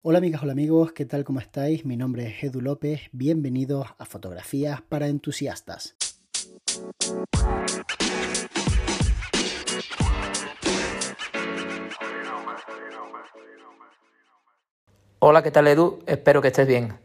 Hola amigas, hola amigos, ¿qué tal? ¿Cómo estáis? Mi nombre es Edu López, bienvenidos a Fotografías para Entusiastas. Hola, ¿qué tal Edu? Espero que estés bien.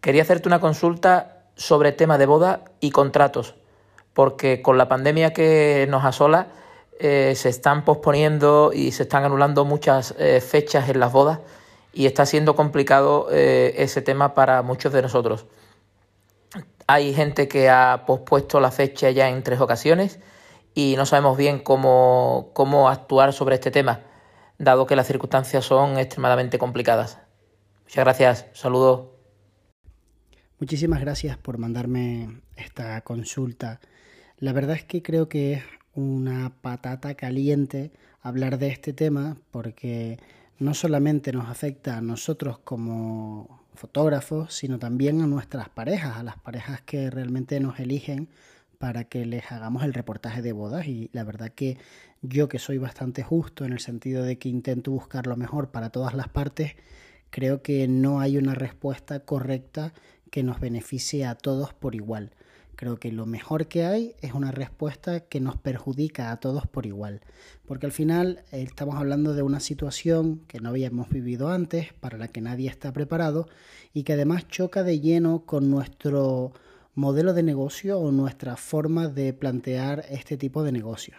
Quería hacerte una consulta sobre tema de boda y contratos, porque con la pandemia que nos asola eh, se están posponiendo y se están anulando muchas eh, fechas en las bodas y está siendo complicado eh, ese tema para muchos de nosotros. Hay gente que ha pospuesto la fecha ya en tres ocasiones y no sabemos bien cómo, cómo actuar sobre este tema, dado que las circunstancias son extremadamente complicadas. Muchas gracias, saludos. Muchísimas gracias por mandarme esta consulta. La verdad es que creo que es una patata caliente hablar de este tema porque no solamente nos afecta a nosotros como fotógrafos, sino también a nuestras parejas, a las parejas que realmente nos eligen para que les hagamos el reportaje de bodas y la verdad que yo que soy bastante justo en el sentido de que intento buscar lo mejor para todas las partes, creo que no hay una respuesta correcta que nos beneficie a todos por igual. Creo que lo mejor que hay es una respuesta que nos perjudica a todos por igual, porque al final eh, estamos hablando de una situación que no habíamos vivido antes, para la que nadie está preparado y que además choca de lleno con nuestro modelo de negocio o nuestra forma de plantear este tipo de negocios.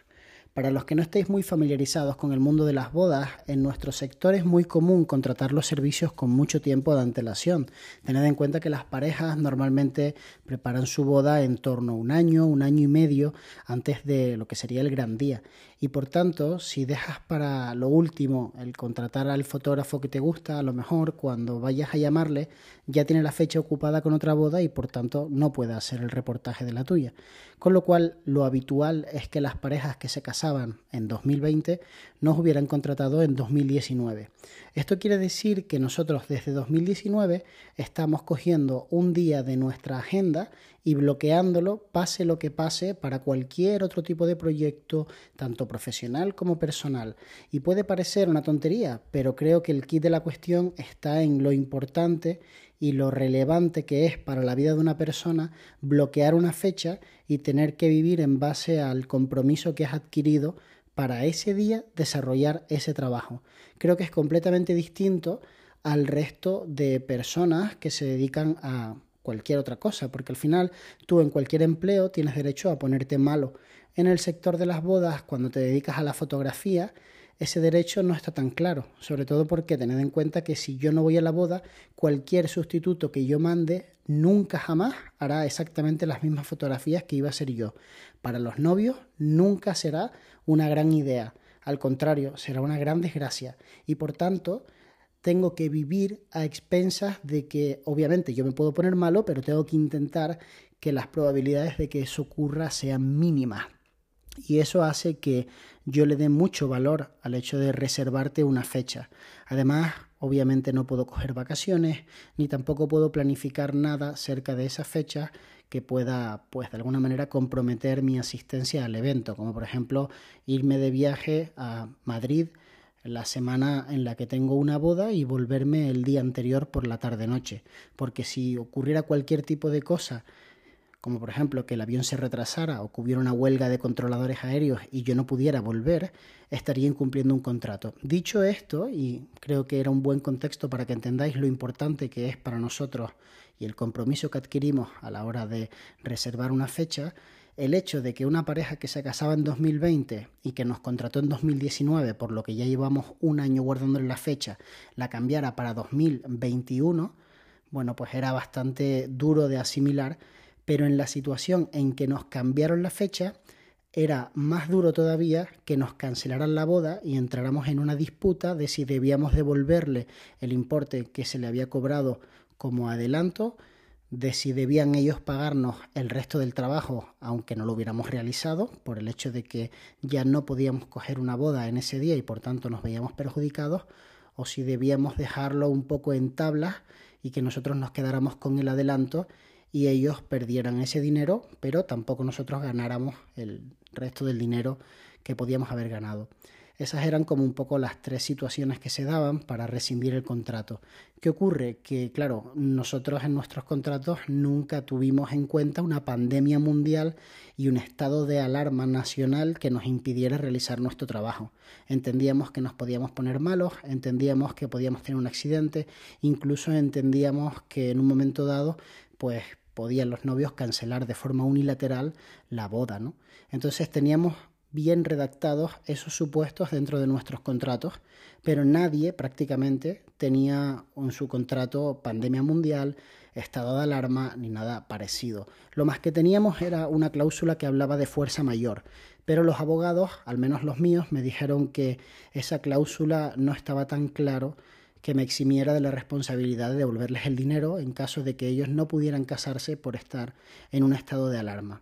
Para los que no estéis muy familiarizados con el mundo de las bodas, en nuestro sector es muy común contratar los servicios con mucho tiempo de antelación. Tened en cuenta que las parejas normalmente preparan su boda en torno a un año, un año y medio antes de lo que sería el gran día. Y por tanto, si dejas para lo último el contratar al fotógrafo que te gusta, a lo mejor cuando vayas a llamarle ya tiene la fecha ocupada con otra boda y por tanto no puede hacer el reportaje de la tuya. Con lo cual, lo habitual es que las parejas que se en 2020 nos hubieran contratado en 2019. Esto quiere decir que nosotros desde 2019 estamos cogiendo un día de nuestra agenda y bloqueándolo pase lo que pase para cualquier otro tipo de proyecto, tanto profesional como personal. Y puede parecer una tontería, pero creo que el kit de la cuestión está en lo importante y lo relevante que es para la vida de una persona bloquear una fecha y tener que vivir en base al compromiso que has adquirido para ese día desarrollar ese trabajo. Creo que es completamente distinto al resto de personas que se dedican a cualquier otra cosa, porque al final tú en cualquier empleo tienes derecho a ponerte malo. En el sector de las bodas, cuando te dedicas a la fotografía, ese derecho no está tan claro, sobre todo porque tened en cuenta que si yo no voy a la boda, cualquier sustituto que yo mande nunca jamás hará exactamente las mismas fotografías que iba a ser yo. Para los novios nunca será una gran idea, al contrario, será una gran desgracia y por tanto tengo que vivir a expensas de que obviamente yo me puedo poner malo, pero tengo que intentar que las probabilidades de que eso ocurra sean mínimas. Y eso hace que yo le dé mucho valor al hecho de reservarte una fecha. Además, obviamente no puedo coger vacaciones, ni tampoco puedo planificar nada cerca de esa fecha que pueda, pues de alguna manera, comprometer mi asistencia al evento, como por ejemplo irme de viaje a Madrid la semana en la que tengo una boda y volverme el día anterior por la tarde-noche. Porque si ocurriera cualquier tipo de cosa, como por ejemplo que el avión se retrasara o que hubiera una huelga de controladores aéreos y yo no pudiera volver, estaría incumpliendo un contrato. Dicho esto, y creo que era un buen contexto para que entendáis lo importante que es para nosotros y el compromiso que adquirimos a la hora de reservar una fecha, el hecho de que una pareja que se casaba en 2020 y que nos contrató en 2019, por lo que ya llevamos un año guardándole la fecha, la cambiara para 2021, bueno, pues era bastante duro de asimilar, pero en la situación en que nos cambiaron la fecha, era más duro todavía que nos cancelaran la boda y entráramos en una disputa de si debíamos devolverle el importe que se le había cobrado como adelanto de si debían ellos pagarnos el resto del trabajo, aunque no lo hubiéramos realizado, por el hecho de que ya no podíamos coger una boda en ese día y por tanto nos veíamos perjudicados, o si debíamos dejarlo un poco en tablas y que nosotros nos quedáramos con el adelanto y ellos perdieran ese dinero, pero tampoco nosotros ganáramos el resto del dinero que podíamos haber ganado. Esas eran como un poco las tres situaciones que se daban para rescindir el contrato. ¿Qué ocurre? Que, claro, nosotros en nuestros contratos nunca tuvimos en cuenta una pandemia mundial y un estado de alarma nacional que nos impidiera realizar nuestro trabajo. Entendíamos que nos podíamos poner malos, entendíamos que podíamos tener un accidente, incluso entendíamos que en un momento dado, pues podían los novios cancelar de forma unilateral la boda, ¿no? Entonces teníamos bien redactados esos supuestos dentro de nuestros contratos, pero nadie prácticamente tenía en su contrato pandemia mundial, estado de alarma ni nada parecido. Lo más que teníamos era una cláusula que hablaba de fuerza mayor, pero los abogados, al menos los míos, me dijeron que esa cláusula no estaba tan claro que me eximiera de la responsabilidad de devolverles el dinero en caso de que ellos no pudieran casarse por estar en un estado de alarma.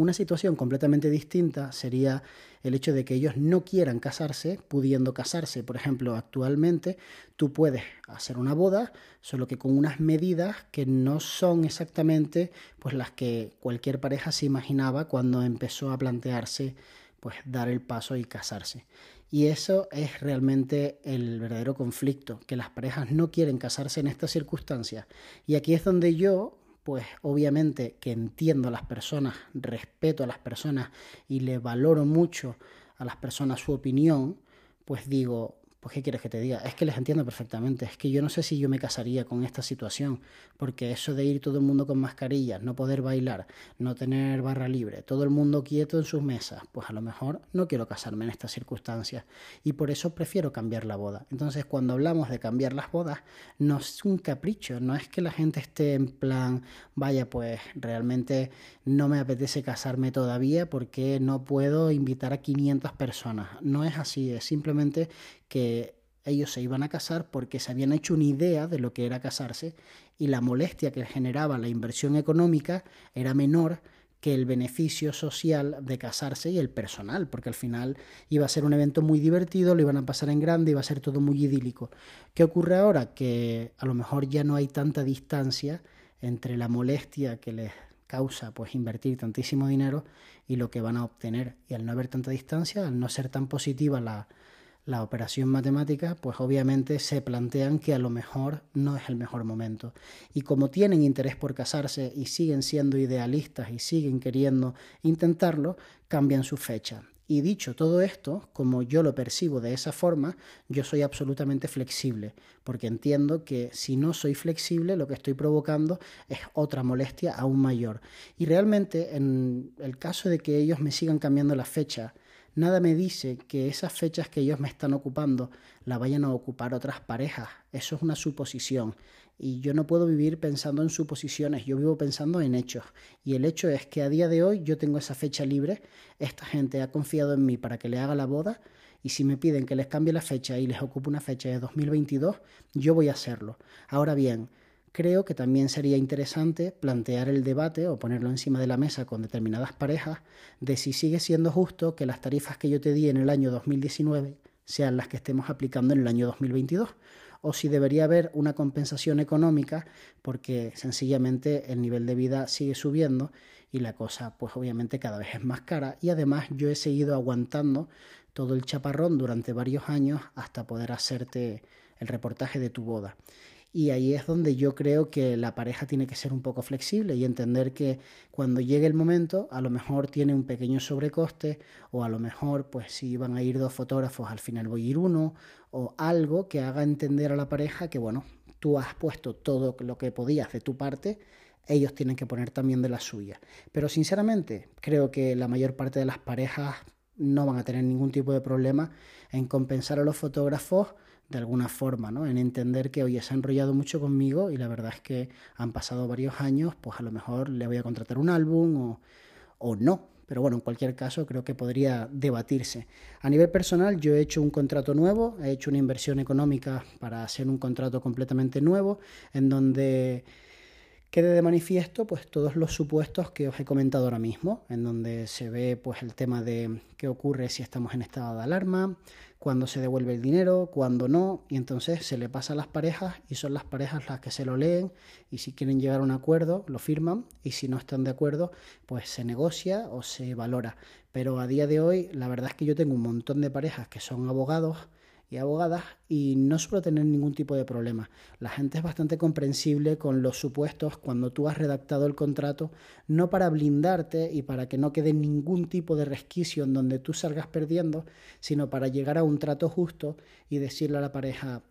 Una situación completamente distinta sería el hecho de que ellos no quieran casarse, pudiendo casarse. Por ejemplo, actualmente tú puedes hacer una boda, solo que con unas medidas que no son exactamente pues las que cualquier pareja se imaginaba cuando empezó a plantearse pues dar el paso y casarse. Y eso es realmente el verdadero conflicto, que las parejas no quieren casarse en estas circunstancias. Y aquí es donde yo, pues obviamente que entiendo a las personas, respeto a las personas y le valoro mucho a las personas su opinión, pues digo, pues ¿qué quieres que te diga? Es que les entiendo perfectamente. Es que yo no sé si yo me casaría con esta situación, porque eso de ir todo el mundo con mascarillas, no poder bailar, no tener barra libre, todo el mundo quieto en sus mesas, pues a lo mejor no quiero casarme en estas circunstancias y por eso prefiero cambiar la boda. Entonces, cuando hablamos de cambiar las bodas, no es un capricho, no es que la gente esté en plan, vaya, pues realmente no me apetece casarme todavía porque no puedo invitar a 500 personas. No es así, es simplemente que ellos se iban a casar porque se habían hecho una idea de lo que era casarse y la molestia que generaba la inversión económica era menor que el beneficio social de casarse y el personal, porque al final iba a ser un evento muy divertido, lo iban a pasar en grande, iba a ser todo muy idílico. ¿Qué ocurre ahora? Que a lo mejor ya no hay tanta distancia entre la molestia que les causa pues invertir tantísimo dinero y lo que van a obtener. Y al no haber tanta distancia, al no ser tan positiva la, la operación matemática, pues obviamente se plantean que a lo mejor no es el mejor momento. Y como tienen interés por casarse y siguen siendo idealistas y siguen queriendo intentarlo, cambian su fecha. Y dicho todo esto, como yo lo percibo de esa forma, yo soy absolutamente flexible, porque entiendo que si no soy flexible, lo que estoy provocando es otra molestia aún mayor. Y realmente, en el caso de que ellos me sigan cambiando la fecha, Nada me dice que esas fechas que ellos me están ocupando la vayan a ocupar otras parejas. Eso es una suposición. Y yo no puedo vivir pensando en suposiciones, yo vivo pensando en hechos. Y el hecho es que a día de hoy yo tengo esa fecha libre, esta gente ha confiado en mí para que le haga la boda y si me piden que les cambie la fecha y les ocupe una fecha de 2022, yo voy a hacerlo. Ahora bien, creo que también sería interesante plantear el debate o ponerlo encima de la mesa con determinadas parejas de si sigue siendo justo que las tarifas que yo te di en el año 2019 sean las que estemos aplicando en el año 2022 o si debería haber una compensación económica porque sencillamente el nivel de vida sigue subiendo y la cosa pues obviamente cada vez es más cara y además yo he seguido aguantando todo el chaparrón durante varios años hasta poder hacerte el reportaje de tu boda. Y ahí es donde yo creo que la pareja tiene que ser un poco flexible y entender que cuando llegue el momento, a lo mejor tiene un pequeño sobrecoste o a lo mejor, pues si van a ir dos fotógrafos, al final voy a ir uno o algo que haga entender a la pareja que, bueno, tú has puesto todo lo que podías de tu parte, ellos tienen que poner también de la suya. Pero sinceramente, creo que la mayor parte de las parejas no van a tener ningún tipo de problema en compensar a los fotógrafos de alguna forma, ¿no? En entender que, oye, se ha enrollado mucho conmigo y la verdad es que han pasado varios años, pues a lo mejor le voy a contratar un álbum o, o no. Pero bueno, en cualquier caso creo que podría debatirse. A nivel personal, yo he hecho un contrato nuevo, he hecho una inversión económica para hacer un contrato completamente nuevo, en donde Quede de manifiesto pues todos los supuestos que os he comentado ahora mismo, en donde se ve pues el tema de qué ocurre si estamos en estado de alarma, cuándo se devuelve el dinero, cuándo no, y entonces se le pasa a las parejas y son las parejas las que se lo leen y si quieren llegar a un acuerdo lo firman y si no están de acuerdo pues se negocia o se valora. Pero a día de hoy la verdad es que yo tengo un montón de parejas que son abogados y abogadas y no suelo tener ningún tipo de problema. La gente es bastante comprensible con los supuestos cuando tú has redactado el contrato, no para blindarte y para que no quede ningún tipo de resquicio en donde tú salgas perdiendo, sino para llegar a un trato justo y decirle a la pareja,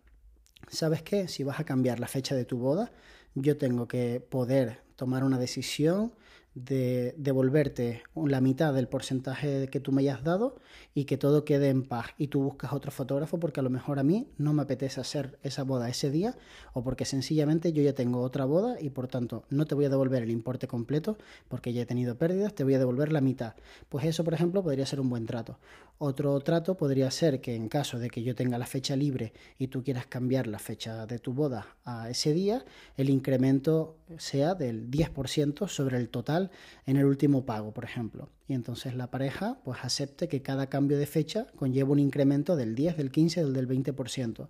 ¿sabes qué? Si vas a cambiar la fecha de tu boda, yo tengo que poder tomar una decisión de devolverte la mitad del porcentaje que tú me hayas dado y que todo quede en paz y tú buscas otro fotógrafo porque a lo mejor a mí no me apetece hacer esa boda ese día o porque sencillamente yo ya tengo otra boda y por tanto no te voy a devolver el importe completo porque ya he tenido pérdidas, te voy a devolver la mitad. Pues eso, por ejemplo, podría ser un buen trato. Otro trato podría ser que en caso de que yo tenga la fecha libre y tú quieras cambiar la fecha de tu boda a ese día, el incremento sea del 10% sobre el total en el último pago, por ejemplo. Y entonces la pareja pues acepte que cada cambio de fecha conlleva un incremento del 10, del 15 o del 20%.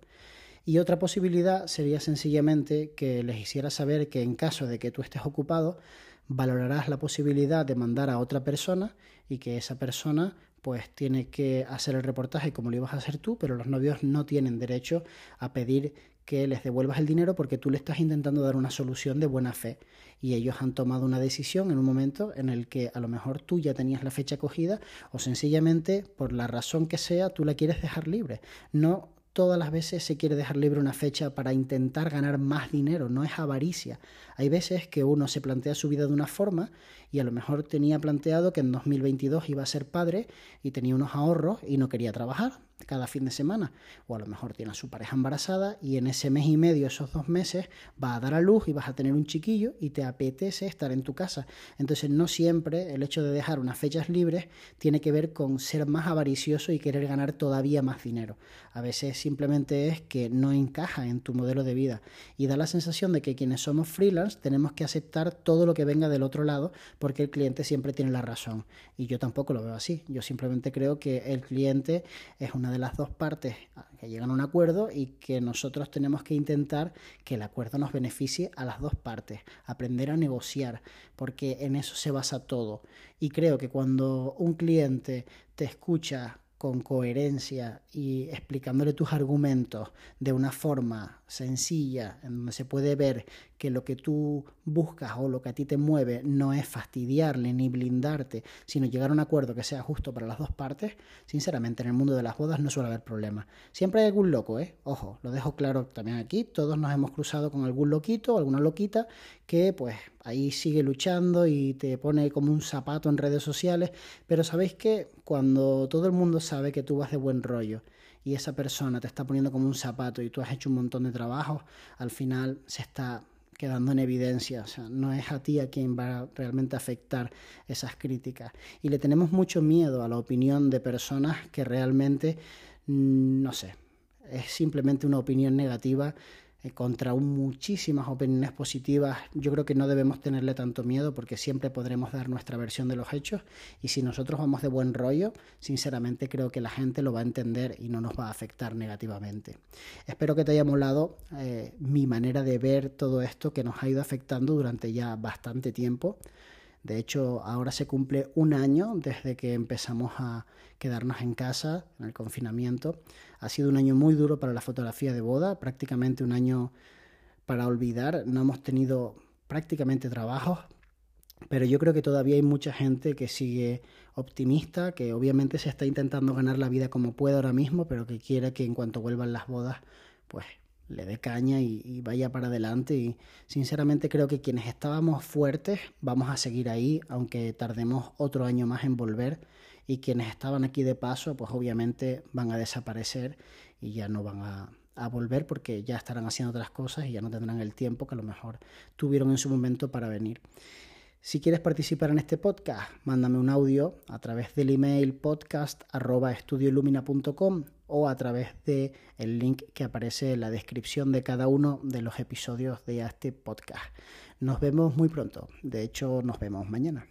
Y otra posibilidad sería sencillamente que les hiciera saber que en caso de que tú estés ocupado, valorarás la posibilidad de mandar a otra persona y que esa persona pues tiene que hacer el reportaje como lo ibas a hacer tú, pero los novios no tienen derecho a pedir que les devuelvas el dinero porque tú le estás intentando dar una solución de buena fe y ellos han tomado una decisión en un momento en el que a lo mejor tú ya tenías la fecha cogida o sencillamente por la razón que sea tú la quieres dejar libre. No todas las veces se quiere dejar libre una fecha para intentar ganar más dinero, no es avaricia. Hay veces que uno se plantea su vida de una forma y a lo mejor tenía planteado que en 2022 iba a ser padre y tenía unos ahorros y no quería trabajar cada fin de semana. O a lo mejor tiene a su pareja embarazada y en ese mes y medio, esos dos meses, va a dar a luz y vas a tener un chiquillo y te apetece estar en tu casa. Entonces no siempre el hecho de dejar unas fechas libres tiene que ver con ser más avaricioso y querer ganar todavía más dinero. A veces simplemente es que no encaja en tu modelo de vida y da la sensación de que quienes somos freelance tenemos que aceptar todo lo que venga del otro lado porque el cliente siempre tiene la razón. Y yo tampoco lo veo así. Yo simplemente creo que el cliente es una de las dos partes que llegan a un acuerdo y que nosotros tenemos que intentar que el acuerdo nos beneficie a las dos partes, aprender a negociar, porque en eso se basa todo. Y creo que cuando un cliente te escucha con coherencia y explicándole tus argumentos de una forma sencilla, en donde se puede ver que lo que tú buscas o lo que a ti te mueve no es fastidiarle ni blindarte, sino llegar a un acuerdo que sea justo para las dos partes, sinceramente en el mundo de las bodas no suele haber problema. Siempre hay algún loco, ¿eh? Ojo, lo dejo claro también aquí, todos nos hemos cruzado con algún loquito alguna loquita que pues ahí sigue luchando y te pone como un zapato en redes sociales, pero sabéis que cuando todo el mundo sabe que tú vas de buen rollo, y esa persona te está poniendo como un zapato y tú has hecho un montón de trabajo, al final se está quedando en evidencia. O sea, no es a ti a quien va realmente a afectar esas críticas. Y le tenemos mucho miedo a la opinión de personas que realmente, mm, no sé, es simplemente una opinión negativa eh, contra muchísimas opiniones positivas, yo creo que no debemos tenerle tanto miedo porque siempre podremos dar nuestra versión de los hechos y si nosotros vamos de buen rollo, sinceramente creo que la gente lo va a entender y no nos va a afectar negativamente. Espero que te haya molado eh, mi manera de ver todo esto que nos ha ido afectando durante ya bastante tiempo. De hecho, ahora se cumple un año desde que empezamos a quedarnos en casa, en el confinamiento. Ha sido un año muy duro para la fotografía de boda, prácticamente un año para olvidar. No hemos tenido prácticamente trabajos, pero yo creo que todavía hay mucha gente que sigue optimista, que obviamente se está intentando ganar la vida como puede ahora mismo, pero que quiere que en cuanto vuelvan las bodas, pues le dé caña y, vaya para adelante. Y sinceramente creo que quienes estábamos fuertes vamos a seguir ahí, aunque tardemos otro año más en volver. Y quienes estaban aquí de paso, pues obviamente van a desaparecer y ya no van a, a volver porque ya estarán haciendo otras cosas y ya no tendrán el tiempo que a lo mejor tuvieron en su momento para venir. Si quieres participar en este podcast, mándame un audio a través del email podcast.estudiolumina.com o a través del el link que aparece en la descripción de cada uno de los episodios de este podcast. Nos vemos muy pronto. De hecho, nos vemos mañana.